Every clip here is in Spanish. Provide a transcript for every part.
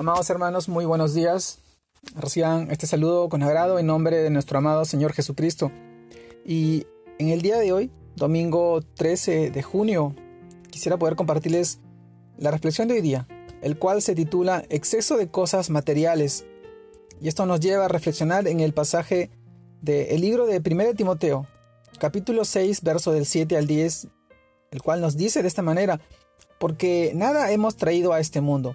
Amados hermanos, muy buenos días. Reciban este saludo con agrado en nombre de nuestro amado Señor Jesucristo. Y en el día de hoy, domingo 13 de junio, quisiera poder compartirles la reflexión de hoy día, el cual se titula Exceso de cosas materiales. Y esto nos lleva a reflexionar en el pasaje del libro de 1 Timoteo, capítulo 6, verso del 7 al 10, el cual nos dice de esta manera, porque nada hemos traído a este mundo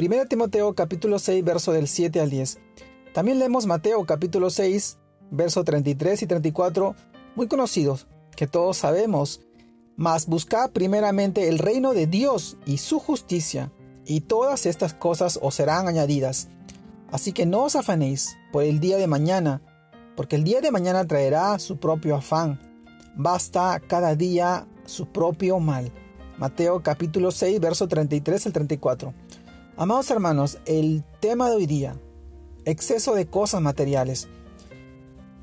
1 Timoteo capítulo 6, verso del 7 al 10. También leemos Mateo capítulo 6, verso 33 y 34, muy conocidos, que todos sabemos. Mas buscad primeramente el reino de Dios y su justicia, y todas estas cosas os serán añadidas. Así que no os afanéis por el día de mañana, porque el día de mañana traerá su propio afán. Basta cada día su propio mal. Mateo capítulo 6, verso 33 al 34. Amados hermanos, el tema de hoy día, exceso de cosas materiales.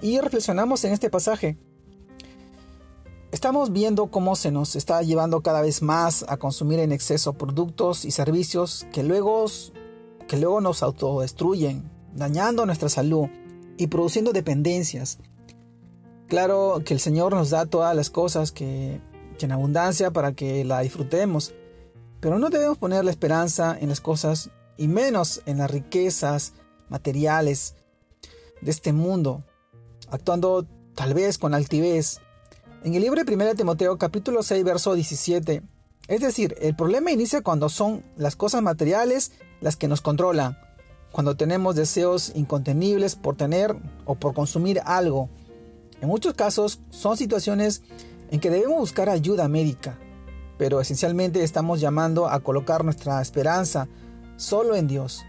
Y reflexionamos en este pasaje. Estamos viendo cómo se nos está llevando cada vez más a consumir en exceso productos y servicios que luego, que luego nos autodestruyen, dañando nuestra salud y produciendo dependencias. Claro que el Señor nos da todas las cosas que, que en abundancia para que la disfrutemos pero no debemos poner la esperanza en las cosas y menos en las riquezas materiales de este mundo, actuando tal vez con altivez. En el libro de 1 Timoteo capítulo 6 verso 17, es decir, el problema inicia cuando son las cosas materiales las que nos controlan, cuando tenemos deseos incontenibles por tener o por consumir algo. En muchos casos son situaciones en que debemos buscar ayuda médica, pero esencialmente estamos llamando a colocar nuestra esperanza solo en Dios.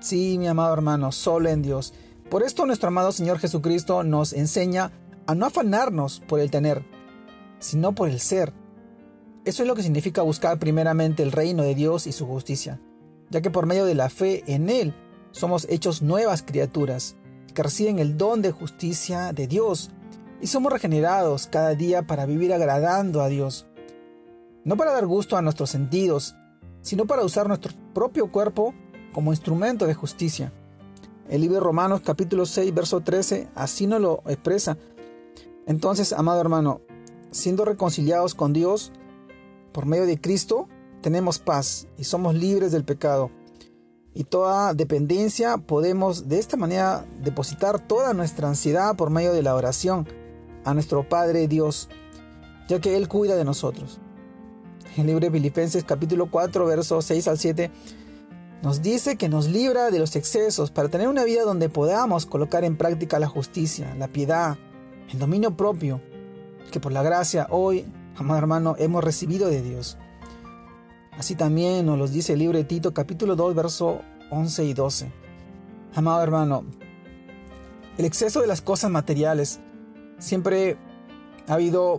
Sí, mi amado hermano, solo en Dios. Por esto nuestro amado Señor Jesucristo nos enseña a no afanarnos por el tener, sino por el ser. Eso es lo que significa buscar primeramente el reino de Dios y su justicia, ya que por medio de la fe en Él somos hechos nuevas criaturas, que reciben el don de justicia de Dios, y somos regenerados cada día para vivir agradando a Dios no para dar gusto a nuestros sentidos, sino para usar nuestro propio cuerpo como instrumento de justicia. El libro de Romanos capítulo 6, verso 13, así nos lo expresa. Entonces, amado hermano, siendo reconciliados con Dios por medio de Cristo, tenemos paz y somos libres del pecado. Y toda dependencia podemos de esta manera depositar toda nuestra ansiedad por medio de la oración a nuestro Padre Dios, ya que Él cuida de nosotros el libro de Filipenses capítulo 4, versos 6 al 7, nos dice que nos libra de los excesos para tener una vida donde podamos colocar en práctica la justicia, la piedad, el dominio propio, que por la gracia hoy, amado hermano, hemos recibido de Dios. Así también nos los dice el libro de Tito capítulo 2, versos 11 y 12. Amado hermano, el exceso de las cosas materiales siempre ha habido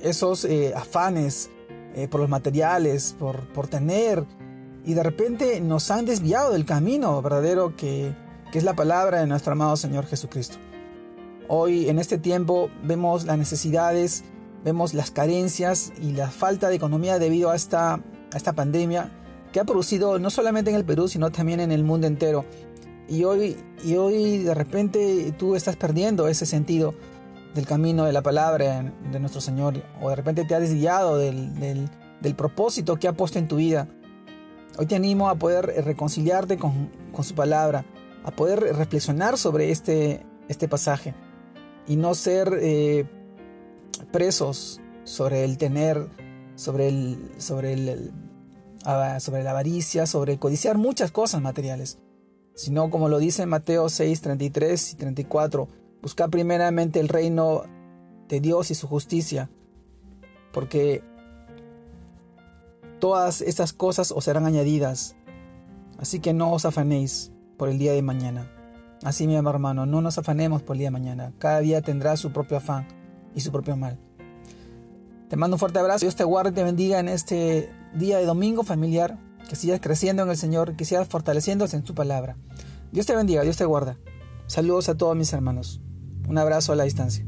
esos eh, afanes eh, por los materiales, por, por tener, y de repente nos han desviado del camino verdadero que, que es la palabra de nuestro amado Señor Jesucristo. Hoy en este tiempo vemos las necesidades, vemos las carencias y la falta de economía debido a esta, a esta pandemia que ha producido no solamente en el Perú, sino también en el mundo entero. Y hoy, y hoy de repente tú estás perdiendo ese sentido del camino de la palabra de nuestro Señor o de repente te ha desviado del, del, propósito que ha puesto en tu vida. Hoy te animo a poder reconciliarte con, con su palabra, a poder reflexionar sobre este, este pasaje y no ser eh, presos sobre el tener, sobre, el, sobre, el, ah, sobre la avaricia, sobre codiciar muchas cosas materiales, sino como lo dice Mateo 6, 33 y 34, Busca primeramente el reino de Dios y su justicia, porque todas estas cosas os serán añadidas. Así que no os afanéis por el día de mañana. Así, mi hermano, no nos afanemos por el día de mañana. Cada día tendrá su propio afán y su propio mal. Te mando un fuerte abrazo. Dios te guarde y te bendiga en este día de domingo familiar. Que sigas creciendo en el Señor, que sigas fortaleciéndose en su palabra. Dios te bendiga, Dios te guarda. Saludos a todos mis hermanos. Un abrazo a la distancia.